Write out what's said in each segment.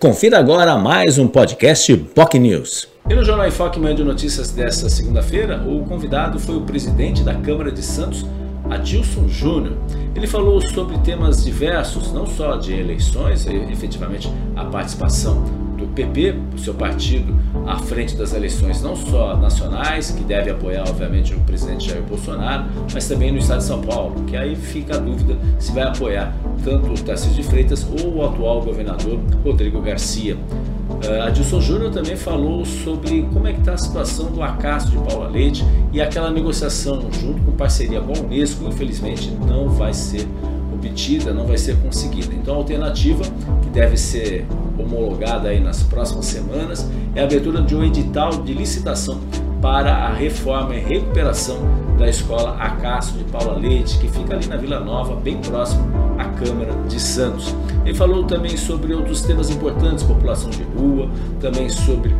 Confira agora mais um podcast POC News. E no Jornal Enfoque Manhã de Notícias desta segunda-feira, o convidado foi o presidente da Câmara de Santos, Adilson Júnior. Ele falou sobre temas diversos, não só de eleições, efetivamente a participação do PP, o seu partido, à frente das eleições não só nacionais, que deve apoiar, obviamente, o presidente Jair Bolsonaro, mas também no estado de São Paulo, que aí fica a dúvida se vai apoiar tanto o Tarcísio de Freitas ou o atual governador Rodrigo Garcia. Uh, Adilson Júnior também falou sobre como é que está a situação do acaso de Paula Leite e aquela negociação junto com parceria com a Unesco, infelizmente não vai ser obtida, não vai ser conseguida. Então a alternativa que deve ser homologada aí nas próximas semanas é a abertura de um edital de licitação para a reforma e recuperação da escola Acácio de Paula Leite, que fica ali na Vila Nova, bem próximo à Câmara de Santos. Ele falou também sobre outros temas importantes, população de rua, também sobre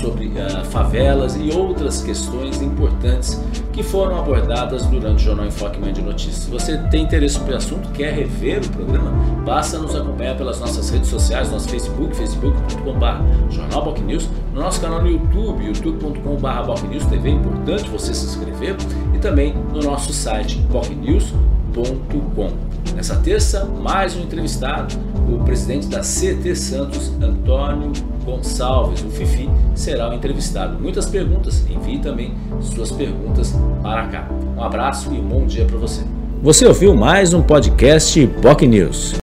sobre uh, favelas e outras questões importantes que foram abordadas durante o Jornal Enfoque Manhã de Notícias. Se você tem interesse sobre o assunto, quer rever o programa, basta nos acompanhar pelas nossas redes sociais, nosso Facebook, facebook.com.br Jornal News, no nosso canal no YouTube, youtube.com.br News TV, é importante você se inscrever, e também no nosso site bocnews.com. Nessa terça, mais um entrevistado, o presidente da CT Santos, Antônio Gonçalves, o Fifi, será o entrevistado. Muitas perguntas, envie também suas perguntas para cá. Um abraço e um bom dia para você. Você ouviu mais um podcast POC News.